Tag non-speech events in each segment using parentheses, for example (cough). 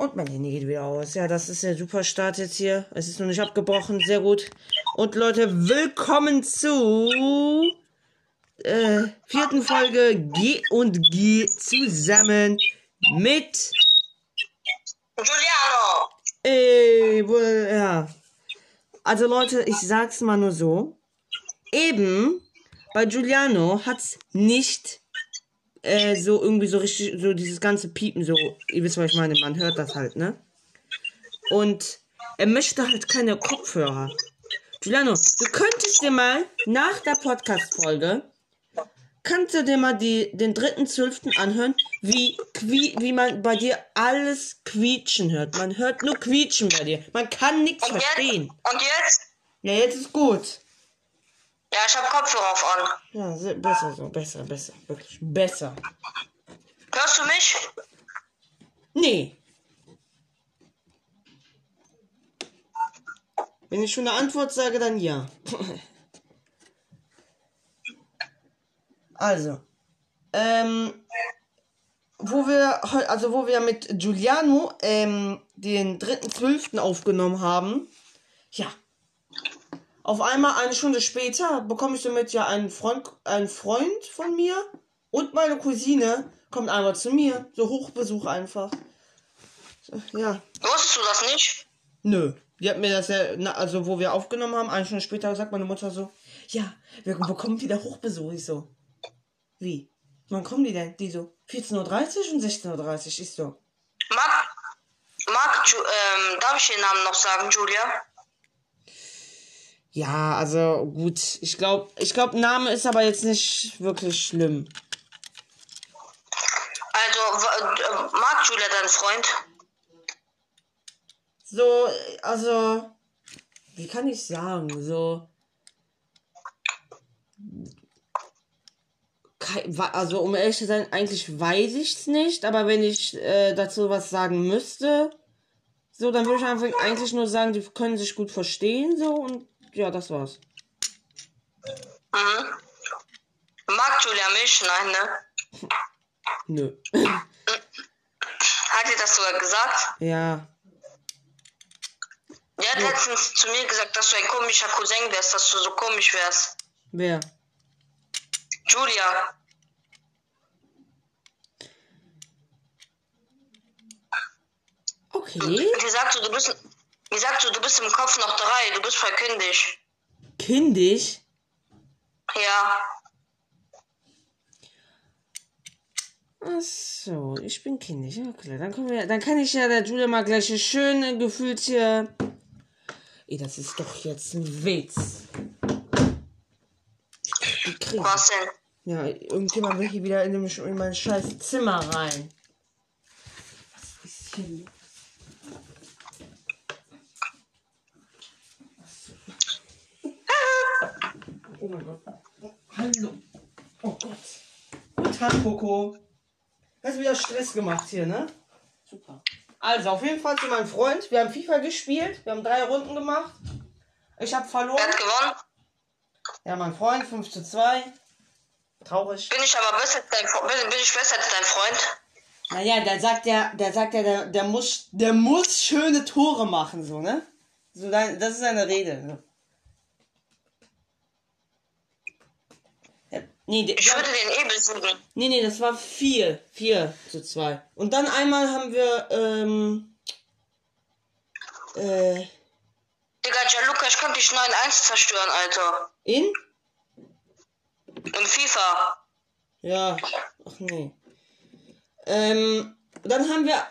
Und mein Handy geht wieder aus. Ja, das ist der super Start jetzt hier. Es ist noch nicht abgebrochen. Sehr gut. Und Leute, willkommen zu äh, vierten Folge G und G zusammen mit Giuliano! Ey, wo, ja. Also Leute, ich sag's mal nur so. Eben bei Giuliano hat's nicht äh, so irgendwie so richtig, so dieses ganze Piepen, so, ihr wisst, was ich meine, man hört das halt, ne? Und er möchte halt keine Kopfhörer. Giuliano, du könntest dir mal nach der Podcast-Folge, kannst du dir mal die, den dritten Zwölften anhören, wie, wie, wie man bei dir alles quietschen hört. Man hört nur quietschen bei dir. Man kann nichts verstehen. Und jetzt? Ja, jetzt ist gut. Ja, ich habe Kopfhörer auf an. Ja, se- besser so, besser, besser, wirklich besser. Hörst du mich? Nee. Wenn ich schon eine Antwort sage, dann ja. (laughs) also, ähm, wo wir, also wo wir mit Giuliano ähm, den 3.12. aufgenommen haben, ja. Auf einmal eine Stunde später bekomme ich damit ja einen Freund, einen Freund von mir und meine Cousine kommt einmal zu mir. So Hochbesuch einfach. Ja. Wusstest du das nicht? Nö. Die hat mir das ja, na, also wo wir aufgenommen haben, eine Stunde später sagt meine Mutter so, ja, wir bekommen wieder Hochbesuch. Ich so, wie? Wann kommen die denn? Die so, 14.30 Uhr und 16.30 Uhr. Ich so, Mag, mag, ähm, darf ich den Namen noch sagen, Julia? Ja, also gut. Ich glaube, ich glaube, Name ist aber jetzt nicht wirklich schlimm. Also, mag Julia deinen Freund? So, also, wie kann ich sagen, so. Also, um ehrlich zu sein, eigentlich weiß ich's nicht, aber wenn ich äh, dazu was sagen müsste, so, dann würde ich einfach eigentlich nur sagen, die können sich gut verstehen, so, und ja, das war's. Mhm. Mag Julia mich? Nein, ne? Nö. Hat dir das sogar gesagt? ja. Die hat letztens zu mir gesagt, dass du ein komischer Cousin wärst, dass du so komisch wärst. Wer? Julia. Okay. Die sagt so, du bist, die sagt so, du bist im Kopf noch drei, du bist voll kindisch. Kindisch? Ja. Ach so, ich bin kindisch. Ja, klar. Dann, können wir, dann kann ich ja der Julia mal gleich eine schöne gefühlt hier. Ey, das ist doch jetzt ein Witz. Die kriegen. Was denn? Ja, irgendjemand will hier wieder in, dem, in mein scheiß Zimmer rein. Was ist hier los? Oh mein Gott. Hallo. Oh Gott. Guten Tag, Coco. Hast du wieder Stress gemacht hier, ne? Super. Also, auf jeden Fall zu meinem Freund. Wir haben FIFA gespielt. Wir haben drei Runden gemacht. Ich habe verloren. Wer hat gewonnen? Ja, mein Freund, 5 zu 2. Traurig. Bin ich aber besser als dein, bin, bin ich besser als dein Freund? Naja, der sagt ja, der sagt ja, der, der muss, der muss schöne Tore machen, so, ne? So, dein- das ist seine Rede. So. Ja, nee, Ich würde den eh besiegen. nee, nee, das war 4, 4 zu 2. Und dann einmal haben wir, ähm, äh, Digga, Gianluca, ich könnte dich 9-1 zerstören, Alter. in? In FIFA. Ja, ach nee. Ähm, dann haben wir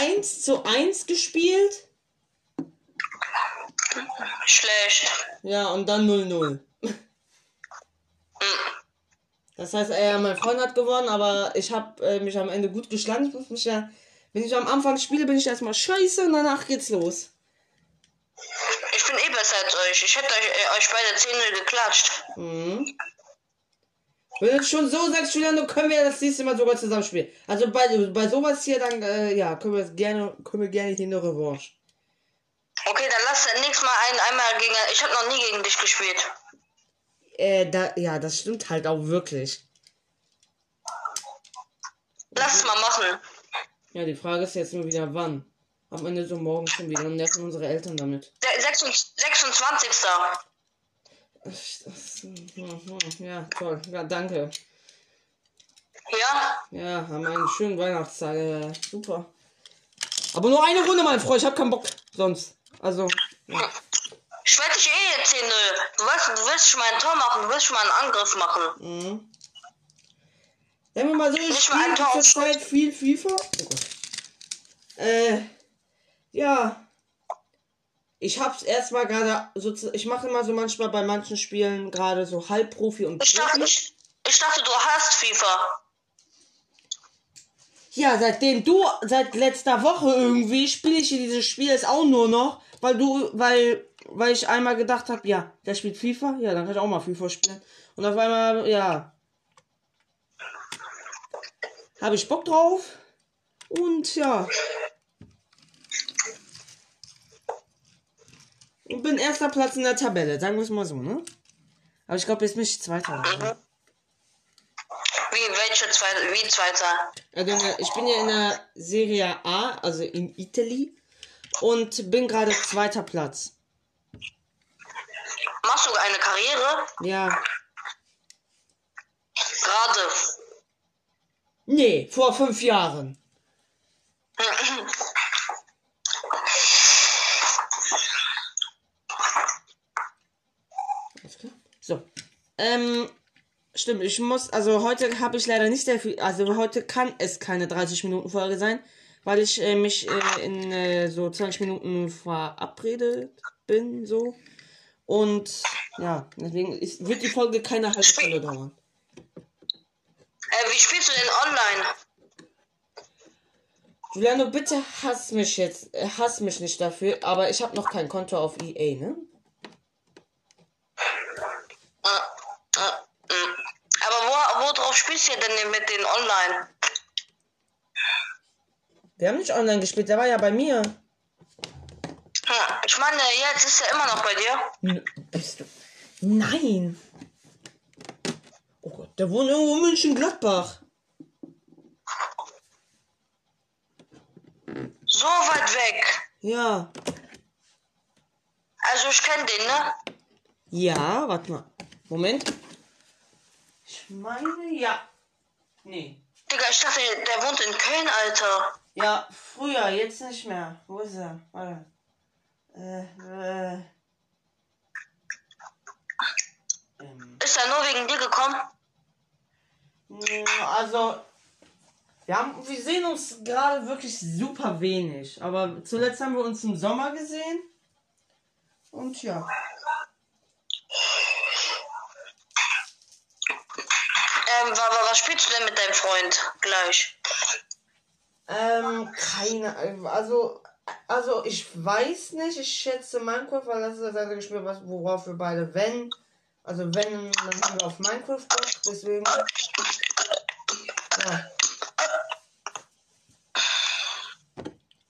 1 zu 1 gespielt. Schlecht. Ja, und dann 0-0. Das heißt, er, mein Freund hat gewonnen, aber ich habe äh, mich am Ende gut geschlagen. Ich muss mich ja, wenn ich am Anfang spiele, bin ich erstmal scheiße und danach geht's los. Ich bin eh besser als euch. Ich hätte euch, äh, euch beide 10 geklatscht. Mhm. Wenn du schon so sagst, Julian, dann können wir das nächste Mal sogar zusammen spielen. Also bei, bei sowas hier, dann, äh, ja, können wir gerne, können wir gerne hier eine Revanche. Okay, dann lass nächstes Mal ein, einmal gegen. Ich habe noch nie gegen dich gespielt. Äh, da, ja, das stimmt halt auch wirklich. Lass es mal machen. Ja, die Frage ist jetzt nur wieder wann. Am Ende so morgen schon wieder und nerven unsere Eltern damit. Der 26. 26. Das- das- hm, hm, Ja, toll. Ja, danke. Ja? Ja, haben einen schönen Weihnachtstag. Ja, super. Aber nur eine Runde, mein Freund. Ich hab keinen Bock sonst. Also, ja. Ich werde dich eh jetzt sehen, nö. Du weißt, du willst schon mal ein Tor machen, du willst schon mal einen Angriff machen. Mhm. Sagen wir mal so, ich Nicht spiele Tor zurzeit viel FIFA. Oh Gott. Äh, ja. Ich hab's erstmal gerade, so, ich mache immer so manchmal bei manchen Spielen gerade so Halbprofi und Ich dachte, ich, ich dachte, du hast FIFA. Ja, seitdem du, seit letzter Woche irgendwie, spiele ich dieses Spiel jetzt auch nur noch, weil du, weil, weil ich einmal gedacht habe, ja, der spielt FIFA, ja, dann kann ich auch mal FIFA spielen. Und auf einmal, ja, habe ich Bock drauf. Und ja. Und bin erster Platz in der Tabelle, sagen wir es mal so, ne? Aber ich glaube, jetzt bin ich Zweiter. oder? Wie, welche zweite, wie zweiter? Also, ich bin ja in der Serie A, also in Italy. Und bin gerade zweiter Platz. Machst du eine Karriere? Ja. Gerade. Nee, vor fünf Jahren. Alles klar. So. Ähm, stimmt, ich muss, also heute habe ich leider nicht sehr viel, also heute kann es keine 30 Minuten Folge sein, weil ich äh, mich äh, in äh, so 20 Minuten verabredet bin, so. Und ja, deswegen ist, wird die Folge keine halbe Stunde dauern. Äh, wie spielst du denn online? Juliano, bitte hass mich jetzt, äh, hass mich nicht dafür, aber ich habe noch kein Konto auf EA, ne? Äh, äh, mh. Aber wo, wo drauf spielst du denn mit den online? Wir haben nicht online gespielt, der war ja bei mir. Hm, Ich meine, jetzt ist er immer noch bei dir. N bist du? Nein. Oh Gott, der wohnt irgendwo in München-Gladbach. So weit weg. Ja. Also ich kenne den, ne? Ja, warte mal. Moment. Ich meine, ja. Nee. Digga, ich dachte, der wohnt in Köln, Alter. Ja, früher, jetzt nicht mehr. Wo ist er? Warte. Äh, äh. Ähm, Ist er nur wegen dir gekommen? mh, also, wir, haben, wir sehen uns gerade wirklich super wenig. Aber zuletzt haben wir uns im Sommer gesehen. Und ja. Ähm, was spielst du denn mit deinem Freund gleich? Ähm, keine, also, also ich weiß nicht, ich schätze Minecraft, weil das ist das einzige Spiel, was, worauf wir beide, wenn, also wenn, dann haben wir auf Minecraft Bock, deswegen, ja.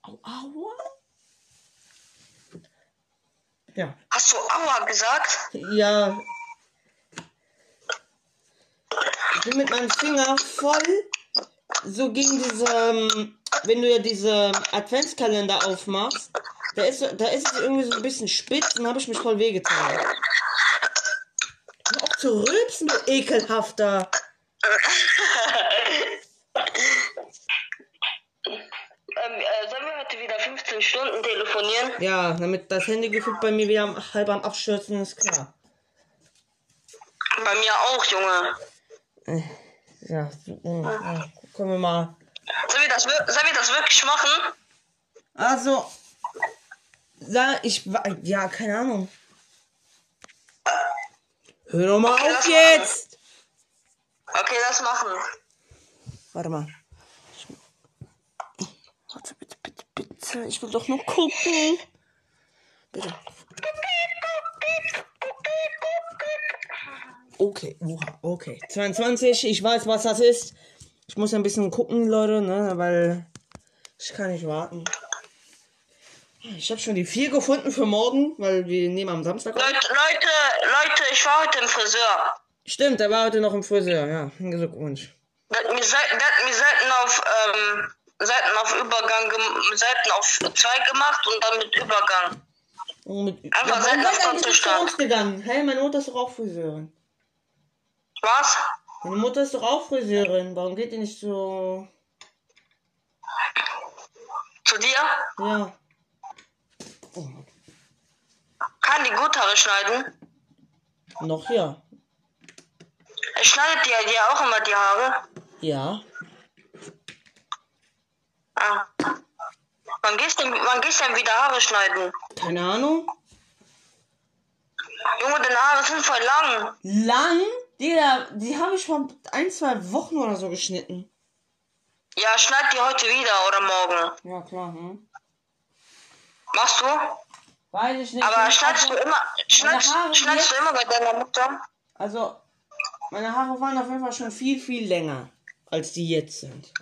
Au, aua. Ja, Hast du Aua gesagt? ja. Ich bin mit meinem Finger voll so gegen diese, ähm, wenn du ja diese Adventskalender aufmachst, da ist, da ist es irgendwie so ein bisschen spitz und habe ich mich voll wehgetan. Auf zu rülpsen, du ekelhafter. Ähm, äh, sollen wir heute wieder 15 Stunden telefonieren? Ja, damit das Handy gefühlt bei mir wieder am- halb am Abstürzen ist, klar. Bei mir auch, Junge. Ja, so, ja, können wir mal. Sollen wir das, sollen wir das wirklich machen? Also, sag ich, ja, keine Ahnung. Hör doch mal Okay, auf lass jetzt! Okay, das machen. Warte mal. Warte, bitte, bitte, bitte. Ich will doch nur gucken. Bitte. Okay, oha, okay. 22, ich weiß, was das ist. Ich muss ein bisschen gucken, Leute, ne, weil ich kann nicht warten. Ich habe schon die vier gefunden für morgen, weil wir nehmen am Samstag. Leute, Leute, Leute, ich war heute im Friseur. Stimmt, der war heute noch im Friseur, ja. Glückwunsch. Wir, sollten- wir sollten auf, ähm, Seiten auf Übergang, Seiten auf 2 gemacht und dann mit Übergang. Oh, mit, Einfach warum Seiten auf ihr eigentlich nicht zu Kontostand. uns gegangen? Hey, meine Mutter ist doch auch Friseurin. Was? Meine Mutter ist doch auch Friseurin. Warum geht ihr nicht so... Zu dir? Ja. Kann die gut Haare schneiden? Noch ja. Er schneidet dir ja auch immer die Haare. Ja. Ah. Wann gehst du wann gehst du denn wieder Haare schneiden? Keine Ahnung. Junge, deine Haare sind voll lang. Lang? Die, da- die habe ich vor ein, zwei Wochen oder so geschnitten. Ja, schneid die heute wieder oder morgen. Ja, klar. Hm? Machst du? Weiß ich nicht. Aber Ich- schneidest du also, immer, schneidest, schneidest du immer bei deiner Mutter? Also, meine Haare waren auf jeden Fall schon viel, viel länger, als die jetzt sind.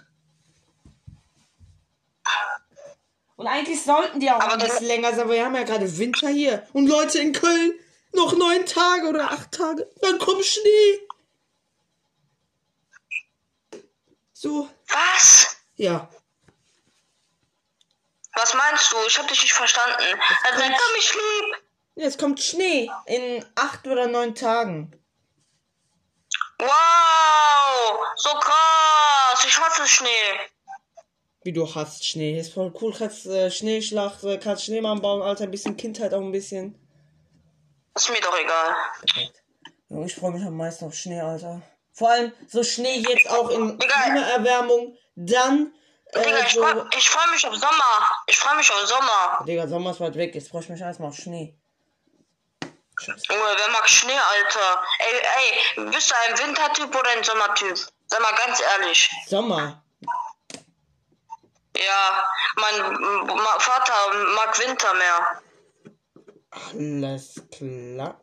Und eigentlich sollten die auch Aber ein bisschen länger sein, aber wir haben ja gerade Winter hier. Und Leute in Köln, noch neun Tage oder acht Tage, dann kommt Schnee. So, Was? ja. Was meinst du? Ich hab dich nicht verstanden. Also, dann komm ich lieb. Jetzt kommt Schnee in acht oder neun Tagen. Wow, so krass. Ich hasse Schnee. Wie du hast Schnee. Ist voll cool, kannst äh, Schneeschlag, äh, kannst Schneemann bauen, Alter, ein bisschen Kindheit auch ein bisschen. Ist mir doch egal. Ja, Ich freue mich am meisten auf Schnee, Alter. Vor allem so Schnee jetzt auch in. Klimaerwärmung. Dann. Äh, Digga, ich so, freu, ich freu mich auf Sommer. Ich freu mich auf Sommer. Digga, Sommer ist weit weg. Jetzt freue ich mich erstmal auf Schnee. Scheiße. Junge, wer mag Schnee, Alter? Ey, ey, bist du ein Wintertyp oder ein Sommertyp? Sag mal ganz ehrlich. Sommer. Ja, mein m- ma- Vater mag Winter mehr. Alles klar.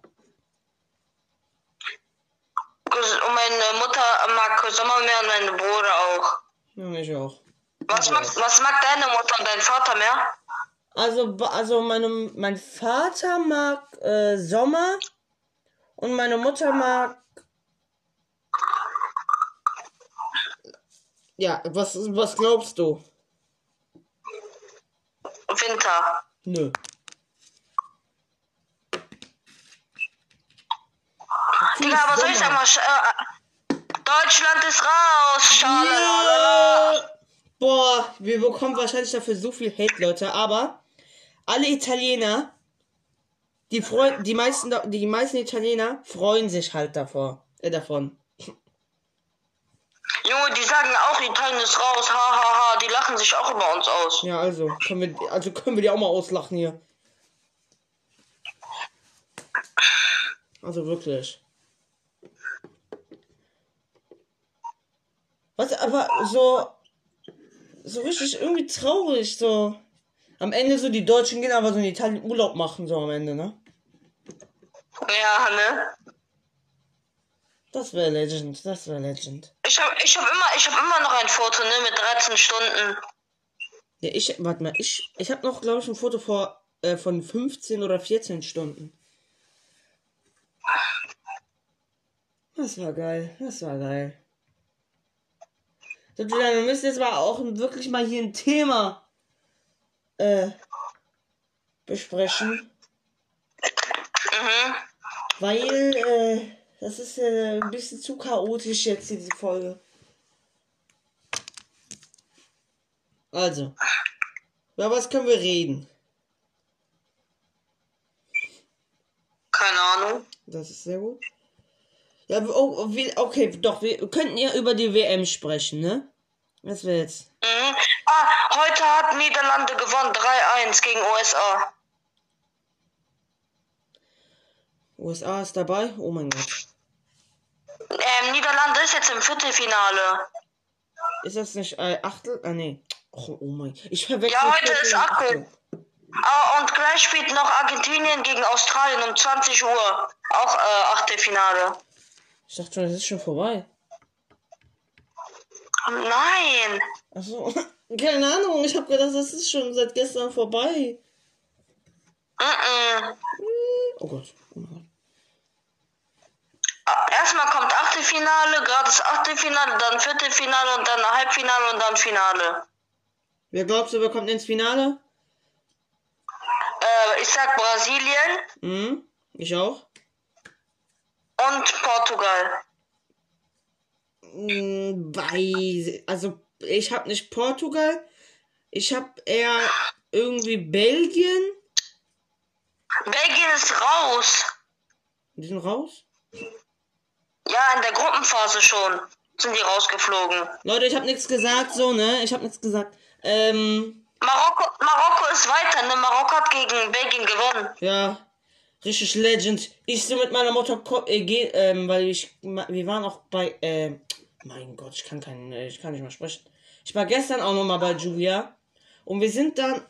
Und meine Mutter mag Sommer mehr und meine Bruder auch. Ja, ich auch. Was Ja. mag, was mag deine Mutter und dein Vater mehr? Also, also meine, mein Vater mag äh, Sommer und meine Mutter mag. Ja, was, was glaubst du? Winter. Nö. Ich sagen, was, äh, Deutschland ist raus. Ja. Boah, wir bekommen wahrscheinlich dafür so viel Hate, Leute, aber alle Italiener, die freuen, die meisten, die meisten Italiener freuen sich halt davor, äh, davon. Junge, die sagen auch, Italien ist raus. Ha, ha, ha. Die lachen sich auch über uns aus. Ja, also können wir, also können wir die auch mal auslachen hier. Also wirklich. Was, aber so, so richtig irgendwie traurig, so. Am Ende so die Deutschen gehen aber so in Italien Urlaub machen, so am Ende, ne? Ja, ne? Das wäre Legend, das wäre Legend. Ich hab, ich hab immer, ich hab immer noch ein Foto, ne, mit 13 Stunden. Ja, ich, warte mal, ich, ich habe noch, glaube ich, ein Foto vor, äh, von 15 oder 14 Stunden. Das war geil, das war geil. So, Julian, wir müssen jetzt mal auch wirklich mal hier ein Thema äh, besprechen, Mhm. weil äh, das ist äh, ein bisschen zu chaotisch jetzt diese Folge. Also, über was können wir reden? Keine Ahnung. Das ist sehr gut. Ja, oh, wir- okay, doch, wir könnten ja über die WM sprechen, ne? Was jetzt? Mhm. Ah, heute hat Niederlande gewonnen, 3-1 gegen USA. USA ist dabei? Oh mein Gott. Ähm, Niederlande ist jetzt im Viertelfinale. Ist das nicht äh, Achtel? Ah, nee. Oh, oh mein Ich verwechsel. Ja, heute ist Achtel. Ah, und gleich spielt noch Argentinien gegen Australien um 20 Uhr. Auch äh, Achtelfinale. Ich dachte schon, das ist schon vorbei. Nein. Achso. (laughs) Keine Ahnung, ich habe gedacht, das ist schon seit gestern vorbei. Mhm. Oh Gott. Oh mein Gott. Erstmal kommt Achtelfinale, gerade das Achtelfinale, dann Viertelfinale und dann Halbfinale und dann Finale. Wer glaubst du, wer kommt ins Finale? Äh, ich sag Brasilien Hm? Ich auch. und Portugal. Weiß. Also, ich habe nicht Portugal. Ich habe eher irgendwie Belgien. Belgien ist raus. Die sind raus. Ja, in der Gruppenphase schon sind die rausgeflogen. Leute, ich habe nichts gesagt, so, ne? Ich habe nichts gesagt. Ähm, Marokko, Marokko ist weiter, ne? Marokko hat gegen Belgien gewonnen. ja. Richtig Legend. Ich so mit meiner Mutter, äh, geh, ähm, weil ich, wir waren auch bei, äh, mein Gott, ich kann keinen, äh, ich kann nicht mal sprechen. Ich war gestern auch nochmal bei Julia. Und wir sind dann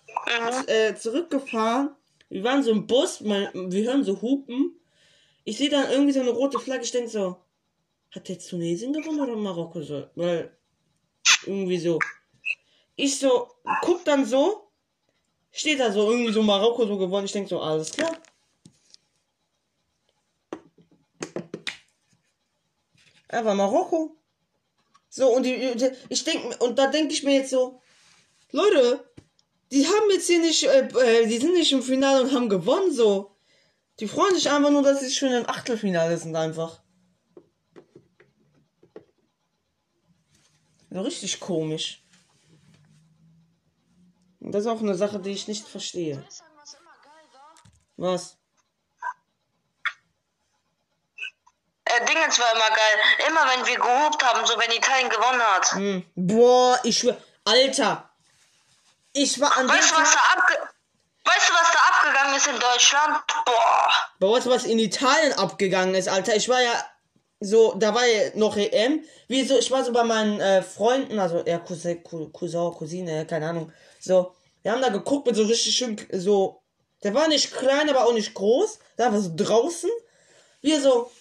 äh, zurückgefahren. Wir waren so im Bus, wir hören so Hupen. Ich sehe dann irgendwie so eine rote Flagge. Ich denke so, hat jetzt Tunesien gewonnen oder Marokko so? Weil, irgendwie so. Ich so, guck dann so, steht da so irgendwie so Marokko so gewonnen. Ich denke so, alles klar. Aber Marokko. So, und die, ich denke, und da denke ich mir jetzt so, Leute, die haben jetzt hier nicht, äh, äh, die sind nicht im Finale und haben gewonnen, so. Die freuen sich einfach nur, dass sie schon im Achtelfinale sind, einfach. So richtig komisch. Und das ist auch eine Sache, die ich nicht verstehe. Was? Äh, Dingens war immer geil. Immer wenn wir gehobt haben, so wenn Italien gewonnen hat. Hm. Boah, ich schwör. Alter. Ich war an Weißt du, was Tag. da abge Weißt du, was da abgegangen ist in Deutschland? Boah. Boah, weißt du, was in Italien abgegangen ist, Alter? Ich war ja so, da war ja noch EM. Wie so, ich war so bei meinen äh, Freunden, also ja, Cousin, Cou- Cousin, Cousine, keine Ahnung. So, wir haben da geguckt mit so richtig schön, so, der war nicht klein, aber auch nicht groß. Da war so draußen. Wir so,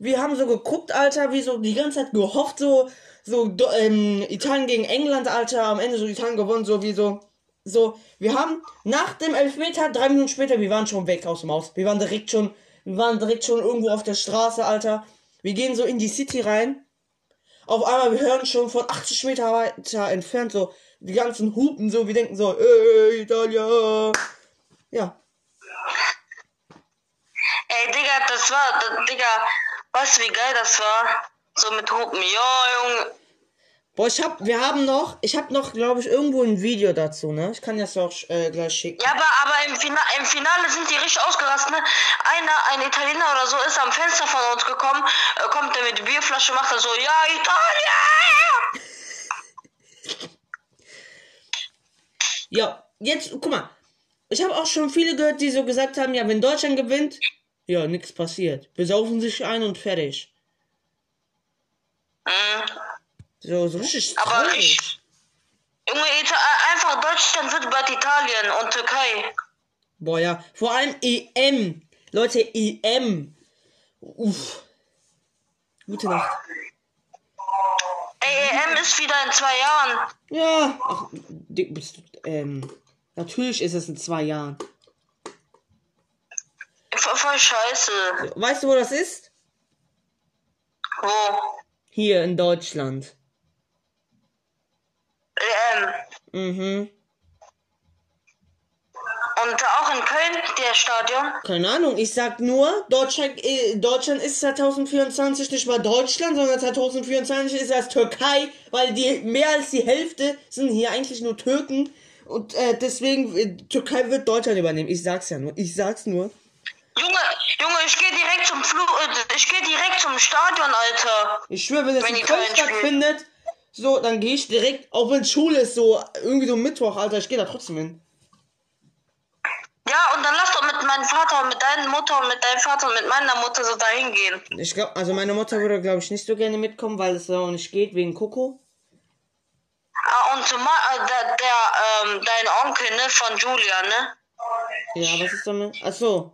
wir haben so geguckt, Alter, wie so die ganze Zeit gehofft, so, so, ähm, Italien gegen England, Alter, am Ende so Italien gewonnen, so wie so, so, wir haben nach dem Elfmeter, drei Minuten später, wir waren schon weg aus dem Haus. Wir waren direkt schon, wir waren direkt schon irgendwo auf der Straße, Alter. Wir gehen so in die City rein. Auf einmal, wir hören schon von 80 Meter weiter entfernt so die ganzen Hupen, so, wir denken so, ey, Italia. Ja, Ey, Digga, das war, Digga, weißt du, wie geil das war? So mit Hupen. Ja, Junge. Boah, ich hab, wir haben noch, ich hab noch, glaube ich, irgendwo ein Video dazu, ne? Ich kann das auch äh, gleich schicken. Ja, aber, aber im, Fina im Finale sind die richtig ausgerastet, ne? Einer, ein Italiener oder so, ist am Fenster von uns gekommen, äh, kommt der mit der Bierflasche, macht er so, ja, Italien! Ja, jetzt, guck mal. Ich habe auch schon viele gehört, die so gesagt haben, ja, wenn Deutschland gewinnt, ja, nichts passiert. Besaufen sich ein und fertig. Mhm. So, so richtig Aber traurig. ich, Junge, Ita einfach Deutschland wird bald Italien und Türkei. Boah, ja. Vor allem EM. Leute, EM. Uff. Gute Nacht. Ey, EM ist wieder in zwei Jahren. Ja. Ach, Dick, bist du, ähm, natürlich ist es in zwei Jahren. Voll, scheiße. Weißt du, wo das ist? Wo? Hier in Deutschland. EM. Mhm. Und auch in Köln, der Stadion. Keine Ahnung, ich sag nur, Deutschland, äh, Deutschland ist 2024 nicht mal Deutschland, sondern 2024 ist das Türkei, weil die mehr als die Hälfte sind hier eigentlich nur Türken und äh, deswegen äh, Türkei wird Deutschland übernehmen. Ich sag's ja nur, ich sag's nur. Junge, Junge, ich gehe direkt zum Flug, äh, ich gehe direkt zum Stadion, Alter. Ich schwöre, wenn es Wenn in Köln stattfindet, so, dann gehe ich direkt, auch wenn Schule ist, so irgendwie so Mittwoch, Alter, ich gehe da trotzdem hin. Ja, und dann lass doch mit meinem Vater und mit deiner Mutter und mit deinem Vater und mit meiner Mutter so dahin gehen. Ich glaube, also meine Mutter würde, glaube ich, nicht so gerne mitkommen, weil es auch nicht geht wegen Coco. Ah, und zumal äh, der, der ähm, dein Onkel, ne, von Julia, ne? Ja, was ist damit? Ach so.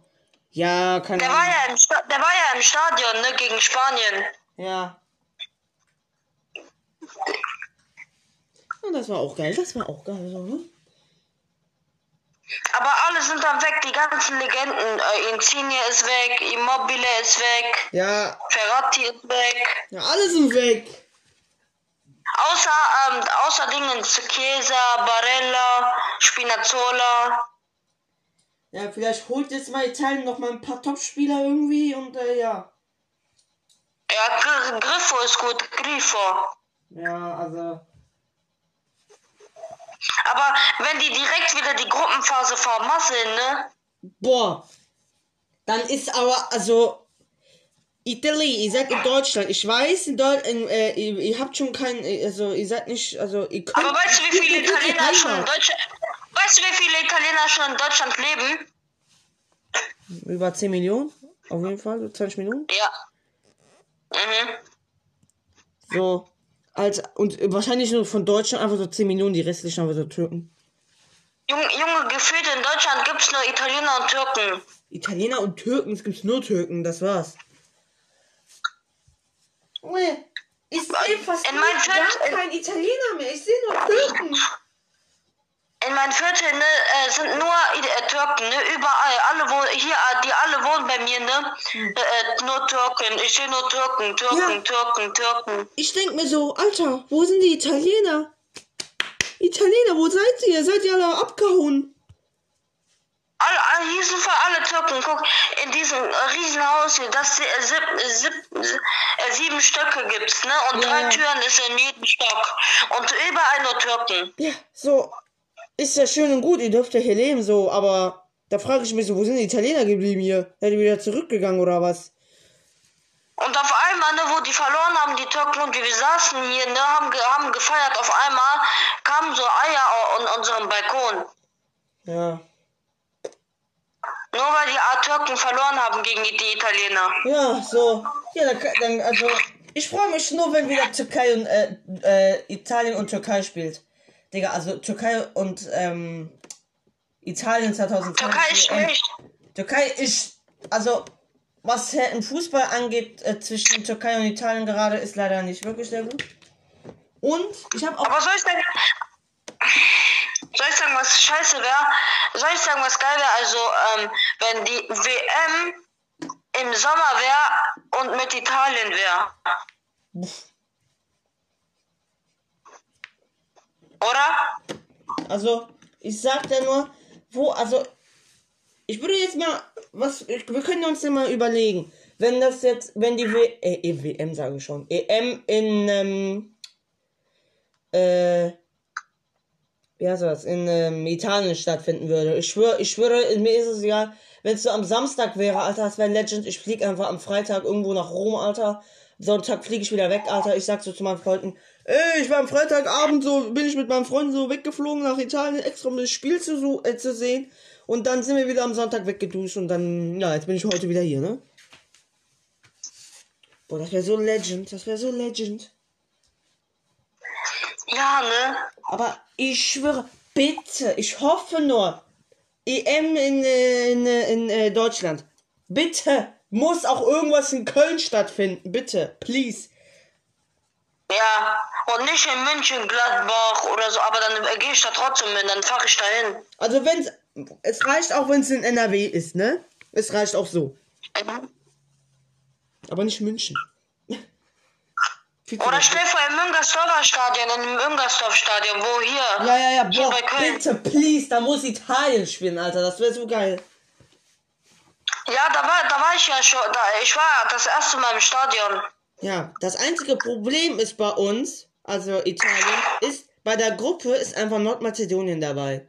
Ja, keine Der war Ahnung. ja im Sta der war ja im Stadion, ne, gegen Spanien. Ja. Und das war auch geil, das war auch geil, so, ne? Aber alle sind dann weg, die ganzen Legenden. Äh, Insigne ist weg, Immobile ist weg, Ja, Ferrati ist weg. ja, alle sind weg. Außer, ähm, außer Dingens, Käse, Barella, Spinazzola. Ja, vielleicht holt jetzt mal Italien noch mal ein paar Topspieler irgendwie und äh, ja. Ja, Gr Griffo ist gut, Grifo. Ja, also. Aber wenn die direkt wieder die Gruppenphase vermasseln, ne? Boah. Dann ist aber, also. Italy, ihr seid in Deutschland. Ich weiß, in Deutschland, äh, ihr, ihr habt schon kein, also ihr seid nicht, also ihr könnt. Aber weißt du, wie viele Italiener schon in. Deutschland, weißt du, wie viele Italiener schon in Deutschland leben? Über 10 Millionen? Auf jeden Fall, so 20 Millionen. Ja. Mhm. So. Als, und wahrscheinlich nur von Deutschland einfach so 10 Millionen, die restlichen aber so Türken. Junge, Junge, gefühlt in Deutschland gibt's nur Italiener und Türken. Italiener und Türken, es gibt nur Türken, das war's. Junge, ich sehe fast In meinem gar keinen Italiener mehr, ich sehe nur Türken. In meinem Viertel ne, äh, sind nur äh, Türken, ne, überall. Alle wo hier, äh, die alle wohnen bei mir, ne? Äh, äh, nur Türken. Ich sehe nur Türken, Türken, Ja. Türken, Türken. Ich denk mir so, Alter, wo sind die Italiener? Italiener, wo seid ihr? Seid ihr alle abgehauen? Alle, alle, hier sind für alle Türken. Guck, in diesem äh, Riesenhaus hier, das sieb, sieb, sieben Stöcke gibt's, ne? Und Ja, drei. Türen ist in jedem Stock. Und überall nur Türken. Ja, so, ist ja schön und gut, ihr dürft ja hier leben, so, aber da frage ich mich so, wo sind die Italiener geblieben hier? Seid ihr wieder zurückgegangen oder was? Und auf einmal, ne, wo die verloren haben, die Türken und wir saßen hier, ne, haben, haben gefeiert, auf einmal kamen so Eier an unserem Balkon. Ja. Nur weil die Türken verloren haben gegen die, die Italiener. Ja, so. Ja, dann, dann also, ich freue mich nur, wenn wieder Türkei und, äh, äh, Italien und Türkei spielt. Digga, also Türkei und, ähm, Italien 2020. Türkei ist schlecht. Türkei ist, also, was im Fußball angeht, äh, zwischen Türkei und Italien gerade, ist leider nicht wirklich sehr gut. Und ich habe auch. Aber soll ich sagen, soll ich sagen, was scheiße wäre? Soll ich sagen, was geil wäre? Also, ähm, wenn die WM im Sommer wäre und mit Italien wäre. Oder? Also, ich sag da nur, wo, also, ich würde jetzt mal, was, wir können uns ja mal überlegen, wenn das jetzt, wenn die w äh, eh, WM sage ich schon, EM in, ähm, äh, wie heißt das, in ähm, Italien stattfinden würde. Ich schwöre, ich schwöre, mir ist es ja, wenn es so am Samstag wäre, Alter, das wäre Legend. Ich fliege einfach am Freitag irgendwo nach Rom, Alter. Sonntag fliege ich wieder weg, Alter. Ich sag so zu meinen Freunden, ey, ich war am Freitagabend so, bin ich mit meinen Freunden so weggeflogen nach Italien, extra um das Spiel zu, so, äh, zu sehen. Und dann sind wir wieder am Sonntag weggeduscht und dann, ja, jetzt bin ich heute wieder hier, ne? Boah, das wäre so Legend, das wäre so Legend. Ja, ne? Aber ich schwöre, bitte, ich hoffe nur, EM in, äh, in, äh, in äh, Deutschland. Bitte, muss auch irgendwas in Köln stattfinden. Bitte, please. Ja, und nicht in München, Gladbach oder so, aber dann gehe ich da trotzdem hin, dann fahre ich da hin. Also wenn's, es reicht auch, wenn es in NRW ist, ne? Es reicht auch so. Mhm. Aber nicht München. (laughs) Oder stell vor im Müngersdorfer Stadion, im Müngersdorf Stadion, wo hier? Ja, ja, ja, boah, bitte, please, da muss Italien spielen, Alter. Das wäre so geil. Ja, da war, da war ich ja schon, da, ich war das erste Mal im Stadion. Ja, das einzige Problem ist bei uns, also Italien, ist, bei der Gruppe ist einfach Nordmazedonien dabei.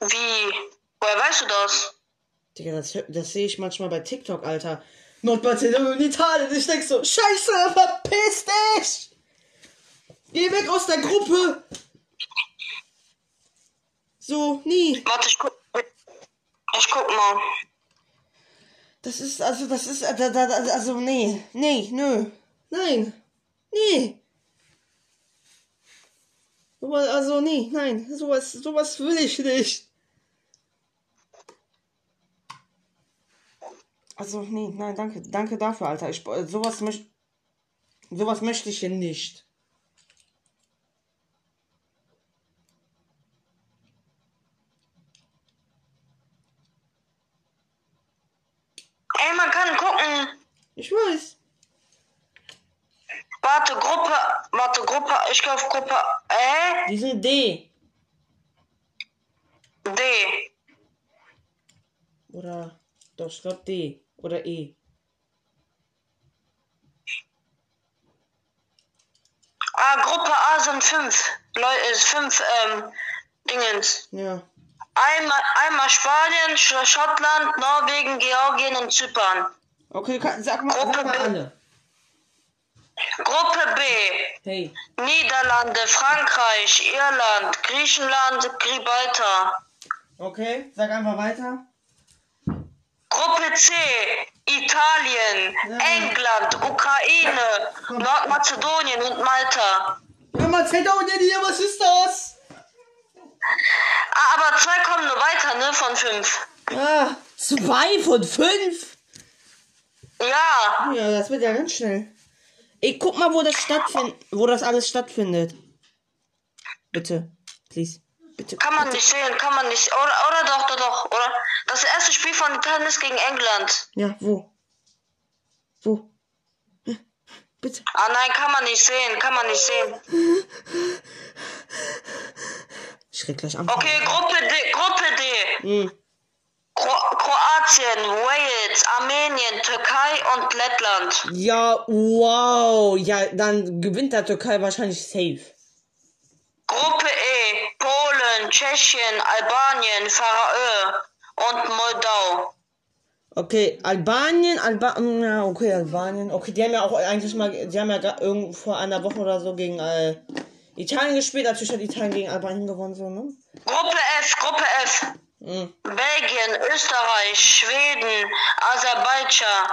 Wie? Woher weißt du das? Digga, das, das sehe ich manchmal bei TikTok, Alter. Nordmazedonien, Italien. Ich denk so, scheiße, verpiss dich! Geh weg aus der Gruppe! So, nie. Warte, ich guck, ich guck mal. Das ist, also, das ist, also, nee, nee, nö. Nein. Nee. Sowas, also, nee, nein. Sowas, sowas will ich nicht. Also, nee, nein, danke, danke dafür, Alter. Ich, sowas möchte, sowas möchte ich hier nicht. Ey, man kann gucken. Ich weiß. Warte, Gruppe warte, Gruppe, ich glaube Gruppe, äh, Die sind D. D. Oder. Doch, ich glaube D. Oder E. Ah, Gruppe A sind fünf. Leute, ist fünf, ähm, Dingens. Ja. Einmal, einmal Spanien, Sch- Schottland, Norwegen, Georgien und Zypern. Okay, ka- sag mal, sag mal alle. Gruppe B. Hey. Niederlande, Frankreich, Irland, Griechenland, Gibraltar. Okay, sag einfach weiter. Gruppe C. Italien, Ja. England, Ukraine, Nordmazedonien und Malta. Ja, Mazedonien hier, was ist das? Ah, aber zwei kommen nur weiter, ne, von fünf. Ah, zwei von fünf. Ja, Ja, das wird ja ganz schnell. Ich guck mal, wo das stattfindet, wo das alles stattfindet. Bitte, please, bitte. kann man nicht sehen, kann man nicht. Oder, oder doch, doch, doch, oder? Das erste Spiel von Italien ist gegen England. Ja, wo? Wo? Ja, Bitte. Ah nein, kann man nicht sehen, kann man nicht sehen. (laughs) Ich krieg gleich an. Okay, Gruppe D, Gruppe D. Hm. Kro Kroatien, Wales, Armenien, Türkei und Lettland. Ja, wow. Ja, dann gewinnt der Türkei wahrscheinlich safe. Gruppe E, Polen, Tschechien, Albanien, Pharaö und Moldau. Okay, Albanien, Alba ja, okay, Albanien. Okay, die haben ja auch eigentlich mal, die haben ja vor einer Woche oder so gegen äh, Italien gespielt. Natürlich hat Italien gegen Albanien gewonnen, so, ne? Gruppe F, Gruppe F. Mhm. Belgien, Österreich, Schweden, Aserbaidschan.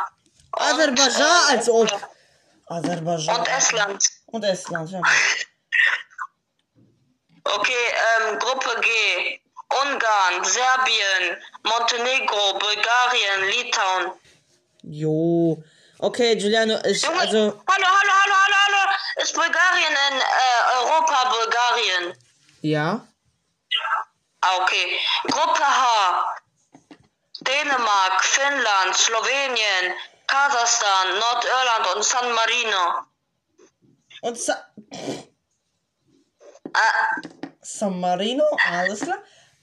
und, Aserbaidschan, äh, als ob. Aserbaidschan. Und Estland. Und Estland, ja. (laughs) Okay, ähm, Gruppe G. Ungarn, Serbien, Montenegro, Bulgarien, Litauen. Jo. Okay, Giuliano, ich, Junge, also, hallo, hallo, hallo, hallo, hallo. Ist Bulgarien in äh, Europa Bulgarien? ja. Ah, okay. Gruppe H. Dänemark, Finnland, Slowenien, Kasachstan, Nordirland und San Marino. Und Sa Ah, San Marino, alles klar.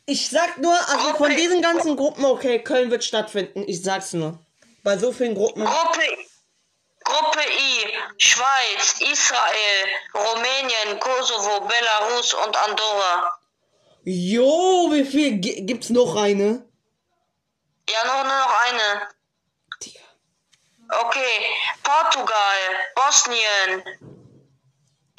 Ich sag nur, also von Okay. diesen ganzen Gruppen, okay, Köln wird stattfinden. Ich sag's nur. Bei so vielen Gruppen. Gruppe, Gruppe I. Schweiz, Israel, Rumänien, Kosovo, Belarus und Andorra. Jo, wie viel gi- gibt's noch eine? Ja, nur, nur noch eine. Digga. Okay. Portugal, Bosnien,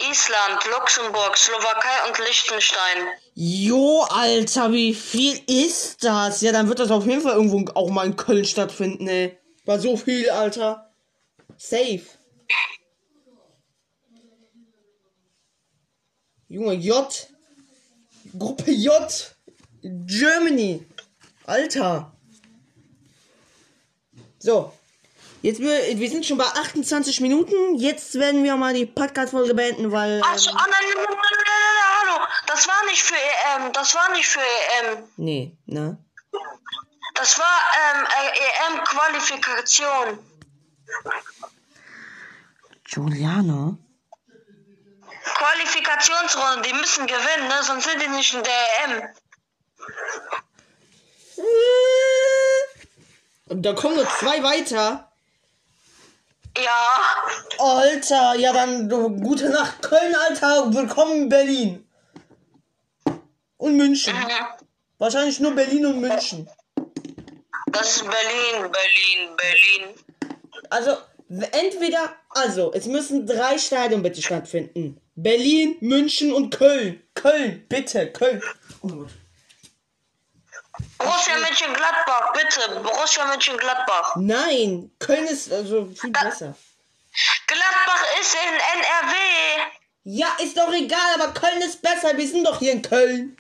Island, Luxemburg, Slowakei und Liechtenstein. Jo, Alter, wie viel ist das? Ja, dann wird das auf jeden Fall irgendwo auch mal in Köln stattfinden, ey. War so viel, Alter. Safe. Junge, J. Gruppe J. Germany. Alter. So. Jetzt wir, wir sind schon bei 28 Minuten. Jetzt werden wir mal die Podcast-Folge beenden, weil. Ach Ähm, ah, nein, nein, nein, nein, nein, nein, hallo. Das war nicht für EM. Das war nicht für EM. nee, ne? Das war ähm, äh, EM-Qualifikation. Giuliano? Qualifikationsrunde. Die müssen gewinnen, ne? Sonst sind die nicht in der EM. Und da kommen noch zwei weiter. Ja. Alter, ja dann gute Nacht Köln, Alter. Willkommen in Berlin. Und München. Mhm. Wahrscheinlich nur Berlin und München. Das ist Berlin, Berlin, Berlin. Also, entweder, also, es müssen drei Stadien bitte stattfinden. Berlin, München und Köln. Köln, bitte, Köln. Oh. Borussia Mönchengladbach, bitte. Borussia Mönchengladbach. Nein, Köln ist also viel besser. Gladbach ist in NRW. Ja, ist doch egal, aber Köln ist besser. Wir sind doch hier in Köln.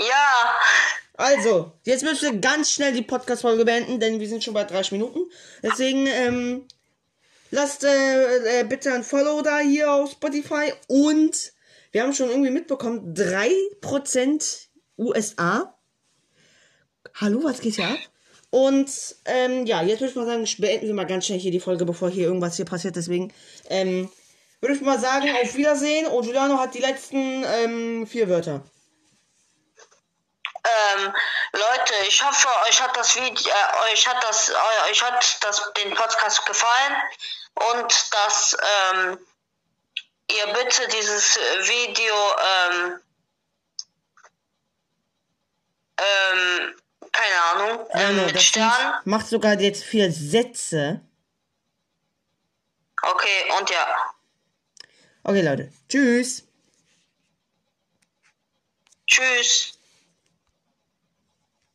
Ja. Also, jetzt müssen wir ganz schnell die Podcast-Folge beenden, denn wir sind schon bei 30 Minuten. Deswegen, ähm, lasst äh, äh, bitte ein Follow da hier auf Spotify und wir haben schon irgendwie mitbekommen, 3% USA. Hallo, was geht hier ab? Und, ähm, ja, jetzt würde ich mal sagen, beenden wir mal ganz schnell hier die Folge, bevor hier irgendwas hier passiert. Deswegen, ähm, würde ich mal sagen, auf Wiedersehen. Und Giuliano hat die letzten ähm, vier Wörter. Ähm, Leute, ich hoffe, euch hat das Video, äh, euch hat das, äh, euch hat das den Podcast gefallen und dass ähm, ihr bitte dieses Video ähm, ähm, keine Ahnung, ähm, Jano, mit das Sternen. macht sogar jetzt vier Sätze. Okay, und ja. Okay, Leute. Tschüss. Tschüss.